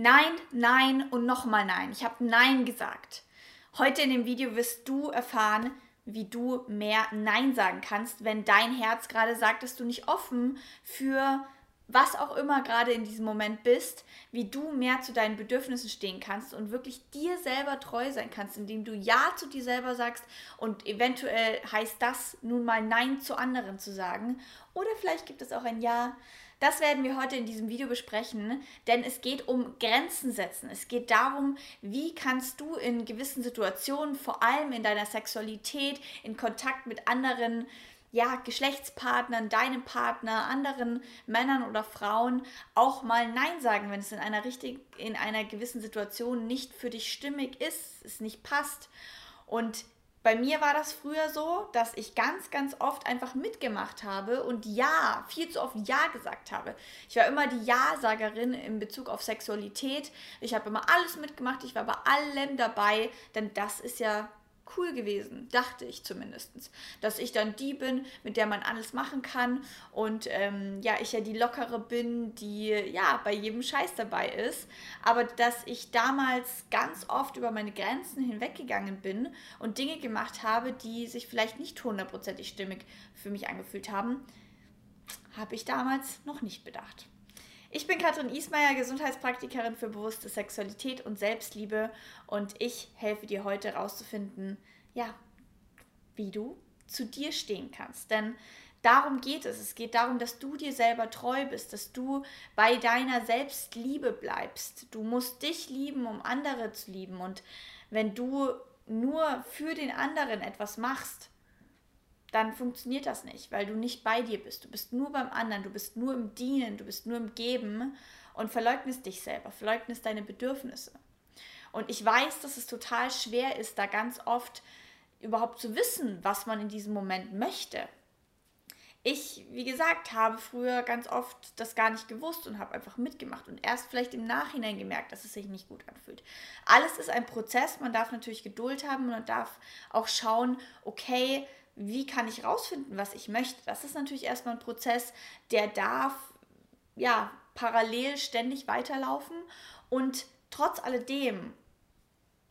Nein, nein und nochmal nein. Ich habe nein gesagt. Heute in dem Video wirst du erfahren, wie du mehr Nein sagen kannst, wenn dein Herz gerade sagt, dass du nicht offen für was auch immer gerade in diesem Moment bist, wie du mehr zu deinen Bedürfnissen stehen kannst und wirklich dir selber treu sein kannst, indem du Ja zu dir selber sagst und eventuell heißt das nun mal Nein zu anderen zu sagen. Oder vielleicht gibt es auch ein Ja das werden wir heute in diesem Video besprechen, denn es geht um Grenzen setzen. Es geht darum, wie kannst du in gewissen Situationen, vor allem in deiner Sexualität, in Kontakt mit anderen ja, Geschlechtspartnern, deinem Partner, anderen Männern oder Frauen auch mal Nein sagen, wenn es in einer richtig, in einer gewissen Situation nicht für dich stimmig ist, es nicht passt. Und bei mir war das früher so, dass ich ganz, ganz oft einfach mitgemacht habe und Ja, viel zu oft Ja gesagt habe. Ich war immer die Ja-Sagerin in Bezug auf Sexualität. Ich habe immer alles mitgemacht, ich war bei allem dabei, denn das ist ja cool gewesen, dachte ich zumindest. Dass ich dann die bin, mit der man alles machen kann und ähm, ja, ich ja die lockere bin, die ja bei jedem Scheiß dabei ist. Aber dass ich damals ganz oft über meine Grenzen hinweggegangen bin und Dinge gemacht habe, die sich vielleicht nicht hundertprozentig stimmig für mich angefühlt haben, habe ich damals noch nicht bedacht. Ich bin Katrin Ismaier, Gesundheitspraktikerin für bewusste Sexualität und Selbstliebe und ich helfe dir heute herauszufinden, ja, wie du zu dir stehen kannst. Denn darum geht es. Es geht darum, dass du dir selber treu bist, dass du bei deiner Selbstliebe bleibst. Du musst dich lieben, um andere zu lieben. Und wenn du nur für den anderen etwas machst, dann funktioniert das nicht, weil du nicht bei dir bist. Du bist nur beim anderen, du bist nur im Dienen, du bist nur im Geben und verleugnest dich selber, verleugnest deine Bedürfnisse. Und ich weiß, dass es total schwer ist, da ganz oft überhaupt zu wissen, was man in diesem Moment möchte. Ich, wie gesagt, habe früher ganz oft das gar nicht gewusst und habe einfach mitgemacht und erst vielleicht im Nachhinein gemerkt, dass es sich nicht gut anfühlt. Alles ist ein Prozess, man darf natürlich Geduld haben und man darf auch schauen, okay, wie kann ich rausfinden, was ich möchte? Das ist natürlich erstmal ein Prozess, der darf ja parallel ständig weiterlaufen und trotz alledem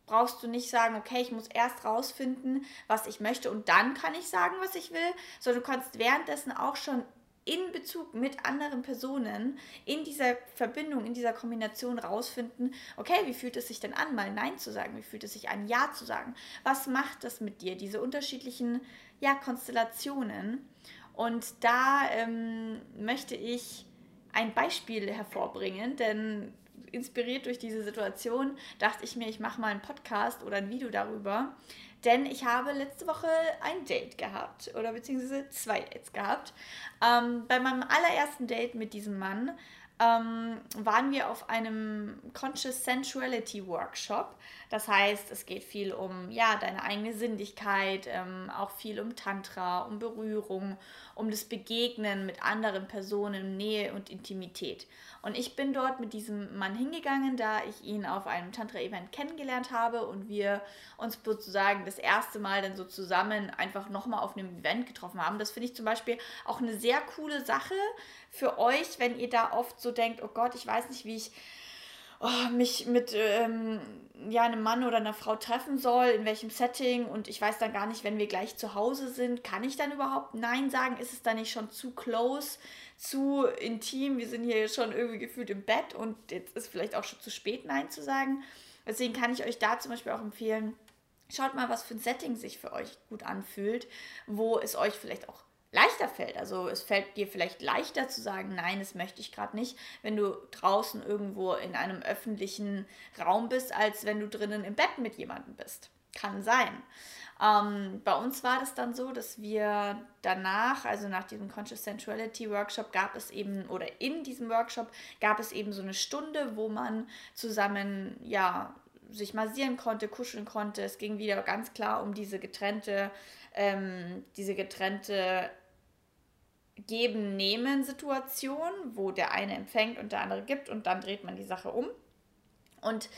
brauchst du nicht sagen, okay, ich muss erst rausfinden, was ich möchte und dann kann ich sagen, was ich will, sondern du kannst währenddessen auch schon in Bezug mit anderen Personen in dieser Verbindung, in dieser Kombination rausfinden, okay, wie fühlt es sich denn an, mal Nein zu sagen? Wie fühlt es sich an, Ja zu sagen? Was macht das mit dir? Diese unterschiedlichen ja, Konstellationen. Und da ähm, möchte ich ein Beispiel hervorbringen, denn inspiriert durch diese Situation dachte ich mir, ich mache mal einen Podcast oder ein Video darüber. Denn ich habe letzte Woche ein Date gehabt oder beziehungsweise zwei Dates gehabt. Ähm, bei meinem allerersten Date mit diesem Mann ähm, waren wir auf einem Conscious Sensuality Workshop. Das heißt, es geht viel um ja, deine eigene Sinnlichkeit, ähm, auch viel um Tantra, um Berührung, um das Begegnen mit anderen Personen, Nähe und Intimität. Und ich bin dort mit diesem Mann hingegangen, da ich ihn auf einem Tantra-Event kennengelernt habe und wir uns sozusagen das erste Mal dann so zusammen einfach nochmal auf einem Event getroffen haben. Das finde ich zum Beispiel auch eine sehr coole Sache für euch, wenn ihr da oft so denkt, oh Gott, ich weiß nicht, wie ich oh, mich mit ähm, ja, einem Mann oder einer Frau treffen soll, in welchem Setting und ich weiß dann gar nicht, wenn wir gleich zu Hause sind, kann ich dann überhaupt Nein sagen? Ist es dann nicht schon zu close, zu intim? Wir sind hier schon irgendwie gefühlt im Bett und jetzt ist vielleicht auch schon zu spät, Nein zu sagen. Deswegen kann ich euch da zum Beispiel auch empfehlen, schaut mal, was für ein Setting sich für euch gut anfühlt, wo es euch vielleicht auch leichter fällt. Also es fällt dir vielleicht leichter zu sagen, nein, das möchte ich gerade nicht, wenn du draußen irgendwo in einem öffentlichen Raum bist, als wenn du drinnen im Bett mit jemandem bist. Kann sein. Ähm, bei uns war das dann so, dass wir danach, also nach diesem Conscious Sensuality Workshop, gab es eben, oder in diesem Workshop gab es eben so eine Stunde, wo man zusammen, ja, sich massieren konnte, kuscheln konnte. Es ging wieder ganz klar um diese getrennte, ähm, diese getrennte Geben-Nehmen-Situation, wo der eine empfängt und der andere gibt und dann dreht man die Sache um. Und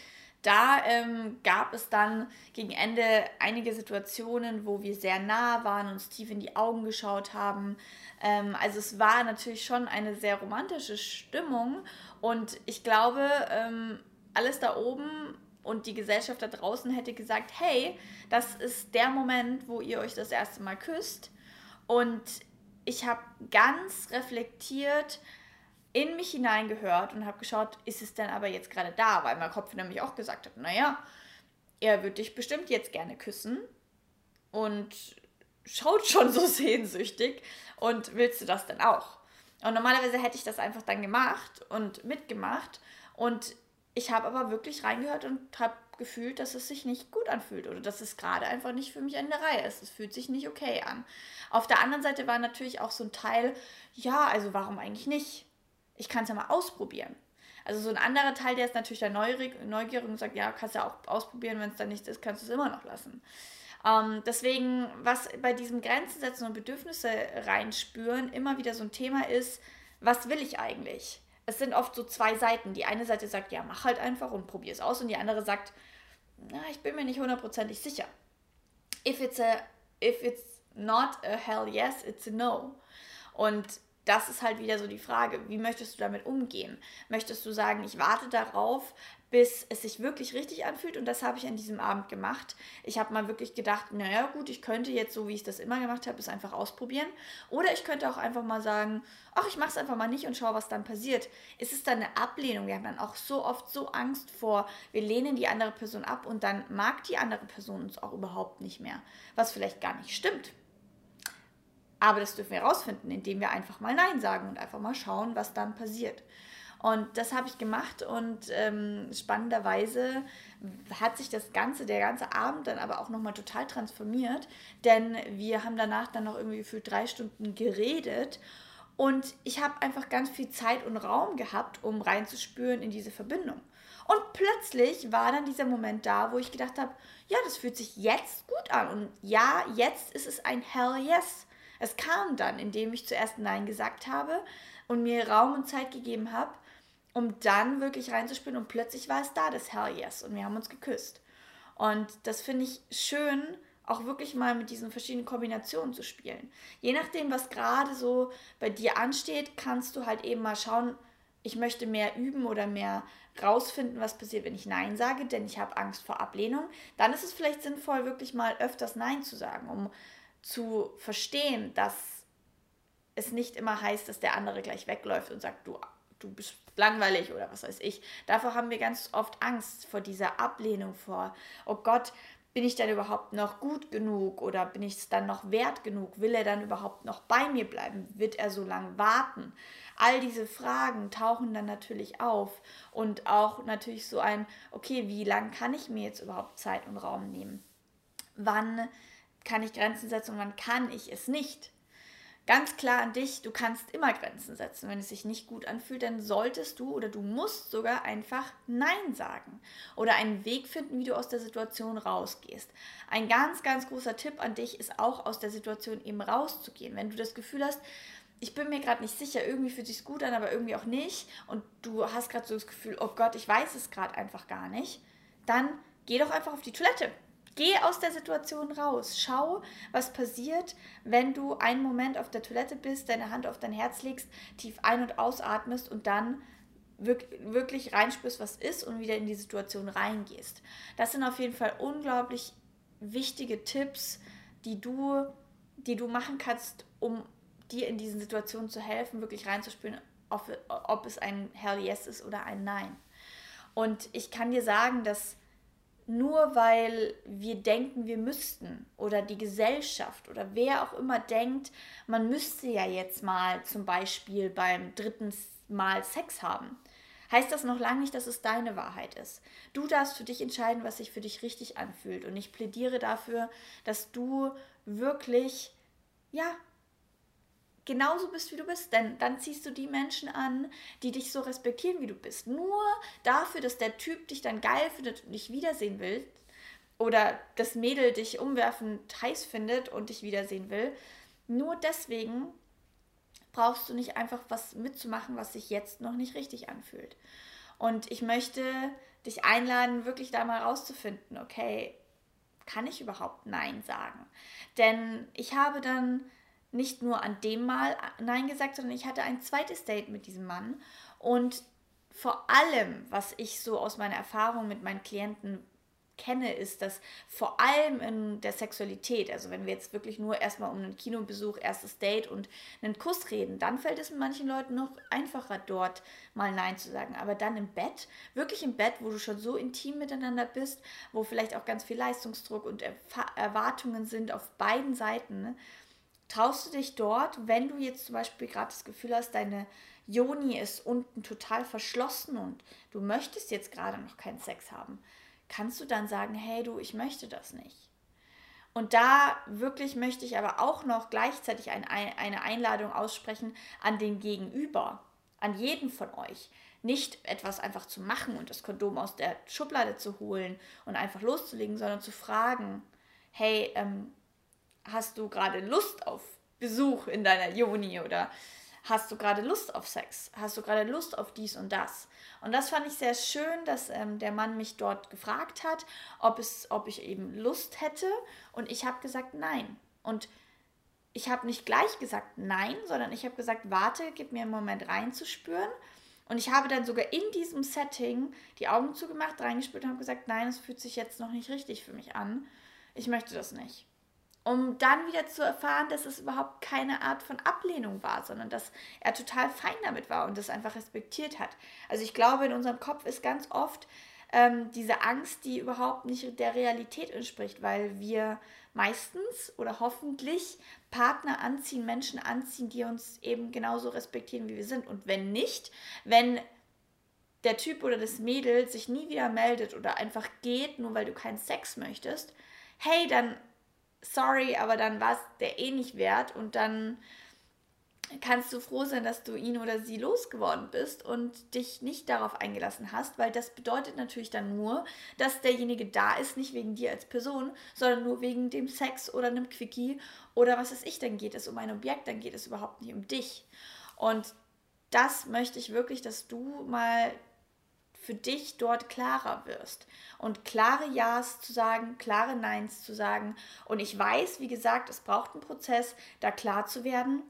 da ähm, gab es dann gegen Ende einige Situationen, wo wir sehr nah waren, uns tief in die Augen geschaut haben. Ähm, also es war natürlich schon eine sehr romantische Stimmung und ich glaube, ähm, alles da oben und die Gesellschaft da draußen hätte gesagt, hey, das ist der Moment, wo ihr euch das erste Mal küsst. Und ich habe ganz reflektiert in mich hineingehört und habe geschaut, ist es denn aber jetzt gerade da? Weil mein Kopf nämlich auch gesagt hat, naja, er wird dich bestimmt jetzt gerne küssen und schaut schon so sehnsüchtig und willst du das denn auch? Und normalerweise hätte ich das einfach dann gemacht und mitgemacht und ich habe aber wirklich reingehört und habe gefühlt, dass es sich nicht gut anfühlt oder dass es gerade einfach nicht für mich in der Reihe ist. Es fühlt sich nicht okay an. Auf der anderen Seite war natürlich auch so ein Teil, ja, also warum eigentlich nicht? Ich kann es ja mal ausprobieren. Also so ein anderer Teil, der ist natürlich dann neugierig und sagt, ja, kannst ja auch ausprobieren, wenn es dann nichts ist, kannst du es immer noch lassen. Ähm, deswegen, was bei diesem Grenzen setzen und Bedürfnisse reinspüren immer wieder so ein Thema ist, was will ich eigentlich? Es sind oft so zwei Seiten. Die eine Seite sagt, ja, mach halt einfach und probier es aus. Und die andere sagt, na, ich bin mir nicht hundertprozentig sicher. If it's a, if it's not a hell yes, it's a no. Und das ist halt wieder so die Frage, wie möchtest du damit umgehen? Möchtest du sagen, ich warte darauf, bis es sich wirklich richtig anfühlt und das habe ich an diesem Abend gemacht. Ich habe mal wirklich gedacht, naja gut, ich könnte jetzt, so wie ich das immer gemacht habe, es einfach ausprobieren. Oder ich könnte auch einfach mal sagen, ach, ich mache es einfach mal nicht und schaue, was dann passiert. Ist es dann eine Ablehnung? Wir haben dann auch so oft so Angst vor, wir lehnen die andere Person ab und dann mag die andere Person uns auch überhaupt nicht mehr, was vielleicht gar nicht stimmt. Aber das dürfen wir herausfinden, indem wir einfach mal Nein sagen und einfach mal schauen, was dann passiert. Und das habe ich gemacht und ähm, spannenderweise hat sich das ganze, der ganze Abend dann aber auch nochmal total transformiert, denn wir haben danach dann noch irgendwie gefühlt drei Stunden geredet und ich habe einfach ganz viel Zeit und Raum gehabt, um reinzuspüren in diese Verbindung. Und plötzlich war dann dieser Moment da, wo ich gedacht habe, ja, das fühlt sich jetzt gut an und ja, jetzt ist es ein Hell Yes. Es kam dann, indem ich zuerst Nein gesagt habe und mir Raum und Zeit gegeben habe, um dann wirklich reinzuspielen und plötzlich war es da, das Hell Yes und wir haben uns geküsst. Und das finde ich schön, auch wirklich mal mit diesen verschiedenen Kombinationen zu spielen. Je nachdem, was gerade so bei dir ansteht, kannst du halt eben mal schauen, ich möchte mehr üben oder mehr rausfinden, was passiert, wenn ich Nein sage, denn ich habe Angst vor Ablehnung. Dann ist es vielleicht sinnvoll, wirklich mal öfters Nein zu sagen, um zu verstehen, dass es nicht immer heißt, dass der andere gleich wegläuft und sagt, du, du bist langweilig oder was weiß ich. Davor haben wir ganz oft Angst vor dieser Ablehnung, vor, oh Gott, bin ich dann überhaupt noch gut genug oder bin ich es dann noch wert genug? Will er dann überhaupt noch bei mir bleiben? Wird er so lange warten? All diese Fragen tauchen dann natürlich auf und auch natürlich so ein, okay, wie lange kann ich mir jetzt überhaupt Zeit und Raum nehmen? Wann kann ich Grenzen setzen und wann kann ich es nicht. Ganz klar an dich, du kannst immer Grenzen setzen. Wenn es sich nicht gut anfühlt, dann solltest du oder du musst sogar einfach Nein sagen oder einen Weg finden, wie du aus der Situation rausgehst. Ein ganz, ganz großer Tipp an dich ist auch aus der Situation eben rauszugehen. Wenn du das Gefühl hast, ich bin mir gerade nicht sicher, irgendwie fühlt sich gut an, aber irgendwie auch nicht und du hast gerade so das Gefühl, oh Gott, ich weiß es gerade einfach gar nicht, dann geh doch einfach auf die Toilette Geh aus der Situation raus. Schau, was passiert, wenn du einen Moment auf der Toilette bist, deine Hand auf dein Herz legst, tief ein- und ausatmest und dann wirklich reinspürst, was ist und wieder in die Situation reingehst. Das sind auf jeden Fall unglaublich wichtige Tipps, die du, die du machen kannst, um dir in diesen Situationen zu helfen, wirklich reinzuspüren, ob, ob es ein Hell Yes ist oder ein Nein. Und ich kann dir sagen, dass nur weil wir denken, wir müssten oder die Gesellschaft oder wer auch immer denkt, man müsste ja jetzt mal zum Beispiel beim dritten Mal Sex haben, heißt das noch lange nicht, dass es deine Wahrheit ist. Du darfst für dich entscheiden, was sich für dich richtig anfühlt. Und ich plädiere dafür, dass du wirklich, ja, genauso bist, wie du bist. Denn dann ziehst du die Menschen an, die dich so respektieren, wie du bist. Nur dafür, dass der Typ dich dann geil findet und dich wiedersehen will, oder das Mädel dich umwerfend heiß findet und dich wiedersehen will, nur deswegen brauchst du nicht einfach was mitzumachen, was sich jetzt noch nicht richtig anfühlt. Und ich möchte dich einladen, wirklich da mal rauszufinden, okay, kann ich überhaupt Nein sagen? Denn ich habe dann nicht nur an dem Mal Nein gesagt, sondern ich hatte ein zweites Date mit diesem Mann und vor allem, was ich so aus meiner Erfahrung mit meinen Klienten kenne, ist, dass vor allem in der Sexualität, also wenn wir jetzt wirklich nur erstmal um einen Kinobesuch, erstes Date und einen Kuss reden, dann fällt es manchen Leuten noch einfacher, dort mal Nein zu sagen. Aber dann im Bett, wirklich im Bett, wo du schon so intim miteinander bist, wo vielleicht auch ganz viel Leistungsdruck und Erwartungen sind auf beiden Seiten, ne? Traust du dich dort, wenn du jetzt zum Beispiel gerade das Gefühl hast, deine Joni ist unten total verschlossen und du möchtest jetzt gerade noch keinen Sex haben, kannst du dann sagen, hey du, ich möchte das nicht. Und da wirklich möchte ich aber auch noch gleichzeitig ein, eine Einladung aussprechen an den Gegenüber, an jeden von euch. Nicht etwas einfach zu machen und das Kondom aus der Schublade zu holen und einfach loszulegen, sondern zu fragen, hey, ähm, hast du gerade Lust auf Besuch in deiner Juni oder hast du gerade Lust auf Sex? Hast du gerade Lust auf dies und das? Und das fand ich sehr schön, dass ähm, der Mann mich dort gefragt hat, ob, es, ob ich eben Lust hätte. Und ich habe gesagt, nein. Und ich habe nicht gleich gesagt nein, sondern ich habe gesagt, warte, gib mir einen Moment reinzuspüren. Und ich habe dann sogar in diesem Setting die Augen zugemacht, reingespürt und habe gesagt, nein, es fühlt sich jetzt noch nicht richtig für mich an. Ich möchte das nicht um dann wieder zu erfahren, dass es überhaupt keine Art von Ablehnung war, sondern dass er total fein damit war und das einfach respektiert hat. Also ich glaube, in unserem Kopf ist ganz oft ähm, diese Angst, die überhaupt nicht der Realität entspricht, weil wir meistens oder hoffentlich Partner anziehen, Menschen anziehen, die uns eben genauso respektieren, wie wir sind. Und wenn nicht, wenn der Typ oder das Mädel sich nie wieder meldet oder einfach geht, nur weil du keinen Sex möchtest, hey, dann sorry, aber dann war es der eh nicht wert und dann kannst du froh sein, dass du ihn oder sie losgeworden bist und dich nicht darauf eingelassen hast, weil das bedeutet natürlich dann nur, dass derjenige da ist, nicht wegen dir als Person, sondern nur wegen dem Sex oder einem Quickie oder was weiß ich, dann geht es um ein Objekt, dann geht es überhaupt nicht um dich. Und das möchte ich wirklich, dass du mal für dich dort klarer wirst und klare Ja's zu sagen, klare Neins zu sagen. Und ich weiß, wie gesagt, es braucht einen Prozess, da klar zu werden.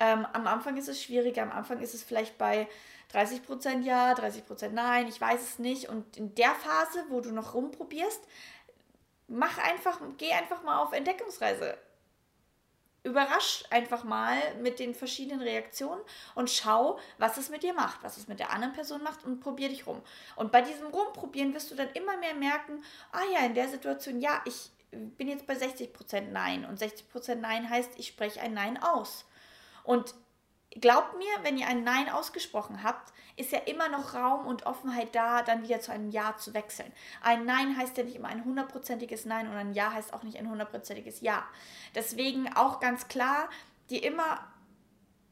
Ähm, am Anfang ist es schwieriger, am Anfang ist es vielleicht bei 30% Ja, 30% Nein, ich weiß es nicht. Und in der Phase, wo du noch rumprobierst, mach einfach, geh einfach mal auf Entdeckungsreise überrasch einfach mal mit den verschiedenen Reaktionen und schau, was es mit dir macht, was es mit der anderen Person macht und probier dich rum. Und bei diesem Rumprobieren wirst du dann immer mehr merken, ah ja, in der Situation, ja, ich bin jetzt bei 60% Nein und 60% Nein heißt, ich spreche ein Nein aus. Und glaubt mir, wenn ihr ein Nein ausgesprochen habt, ist ja immer noch Raum und Offenheit da, dann wieder zu einem Ja zu wechseln. Ein Nein heißt ja nicht immer ein hundertprozentiges Nein und ein Ja heißt auch nicht ein hundertprozentiges Ja. Deswegen auch ganz klar, dir immer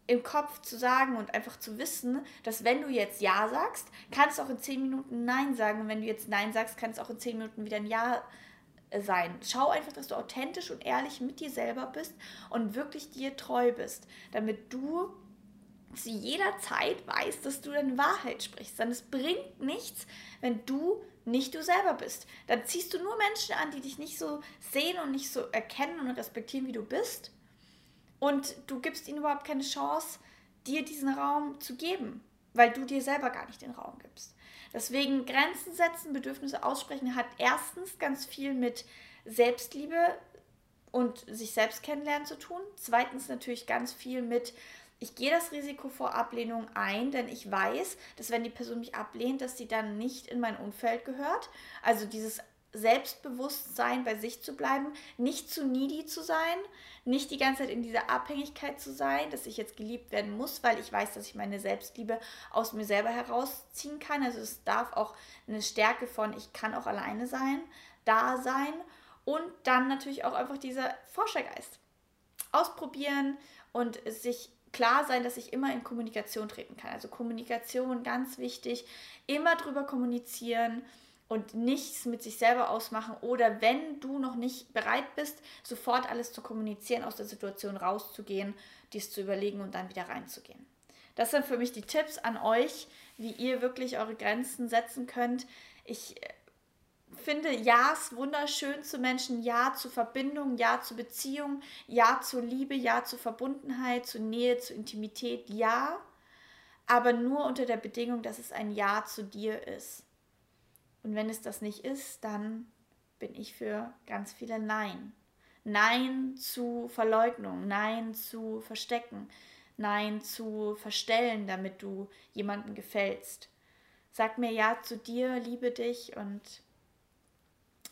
im Kopf zu sagen und einfach zu wissen, dass wenn du jetzt Ja sagst, kannst du auch in 10 Minuten Nein sagen. Und wenn du jetzt Nein sagst, kann es auch in 10 Minuten wieder ein Ja sein. Schau einfach, dass du authentisch und ehrlich mit dir selber bist und wirklich dir treu bist, damit du zu jeder Zeit weißt, dass du deine Wahrheit sprichst. Denn es bringt nichts, wenn du nicht du selber bist. Dann ziehst du nur Menschen an, die dich nicht so sehen und nicht so erkennen und respektieren, wie du bist. Und du gibst ihnen überhaupt keine Chance, dir diesen Raum zu geben, weil du dir selber gar nicht den Raum gibst. Deswegen Grenzen setzen, Bedürfnisse aussprechen hat erstens ganz viel mit Selbstliebe und sich selbst kennenlernen zu tun. Zweitens natürlich ganz viel mit ich gehe das Risiko vor Ablehnung ein, denn ich weiß, dass wenn die Person mich ablehnt, dass sie dann nicht in mein Umfeld gehört. Also dieses Selbstbewusstsein bei sich zu bleiben, nicht zu needy zu sein, nicht die ganze Zeit in dieser Abhängigkeit zu sein, dass ich jetzt geliebt werden muss, weil ich weiß, dass ich meine Selbstliebe aus mir selber herausziehen kann. Also es darf auch eine Stärke von ich kann auch alleine sein, da sein und dann natürlich auch einfach dieser Forschergeist. Ausprobieren und sich klar sein, dass ich immer in Kommunikation treten kann. Also Kommunikation ganz wichtig, immer drüber kommunizieren und nichts mit sich selber ausmachen oder wenn du noch nicht bereit bist, sofort alles zu kommunizieren, aus der Situation rauszugehen, dies zu überlegen und dann wieder reinzugehen. Das sind für mich die Tipps an euch, wie ihr wirklich eure Grenzen setzen könnt. Ich finde Ja's wunderschön zu Menschen, Ja zu Verbindung, Ja zu Beziehung, Ja zu Liebe, Ja zu Verbundenheit, zu Nähe, zu Intimität, Ja. aber nur unter der Bedingung, dass es ein Ja zu dir ist. Und wenn es das nicht ist, dann bin ich für ganz viele Nein. Nein zu Verleugnung, Nein zu Verstecken, Nein zu verstellen, damit du jemandem gefällst. Sag mir Ja zu dir, liebe dich und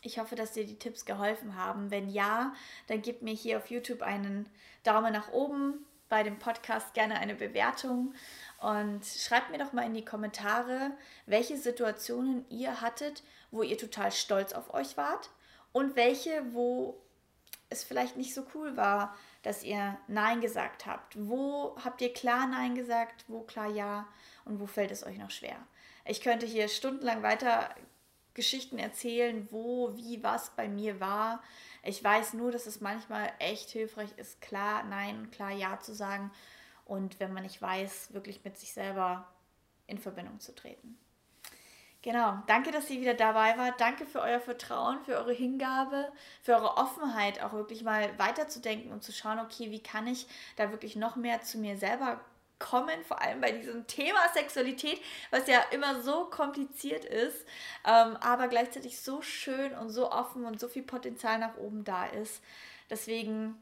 ich hoffe, dass dir die Tipps geholfen haben. Wenn ja, dann gib mir hier auf YouTube einen Daumen nach oben, bei dem Podcast gerne eine Bewertung und schreibt mir doch mal in die Kommentare, welche Situationen ihr hattet, wo ihr total stolz auf euch wart und welche, wo es vielleicht nicht so cool war, dass ihr Nein gesagt habt. Wo habt ihr klar Nein gesagt, wo klar Ja und wo fällt es euch noch schwer? Ich könnte hier stundenlang weiter Geschichten erzählen, wo, wie, was bei mir war. Ich weiß nur, dass es manchmal echt hilfreich ist, klar Nein klar Ja zu sagen. Und wenn man nicht weiß, wirklich mit sich selber in Verbindung zu treten. Genau, danke, dass ihr wieder dabei wart. Danke für euer Vertrauen, für eure Hingabe, für eure Offenheit, auch wirklich mal weiterzudenken und zu schauen, okay, wie kann ich da wirklich noch mehr zu mir selber kommen, vor allem bei diesem Thema Sexualität, was ja immer so kompliziert ist, ähm, aber gleichzeitig so schön und so offen und so viel Potenzial nach oben da ist. Deswegen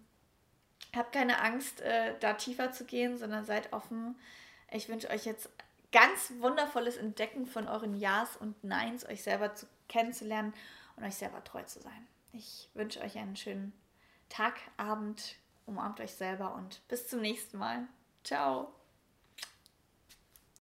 habt keine Angst, äh, da tiefer zu gehen, sondern seid offen. Ich wünsche euch jetzt ganz wundervolles Entdecken von euren Ja's und Neins, euch selber zu, kennenzulernen und euch selber treu zu sein. Ich wünsche euch einen schönen Tag, Abend, umarmt euch selber und bis zum nächsten Mal. Ciao.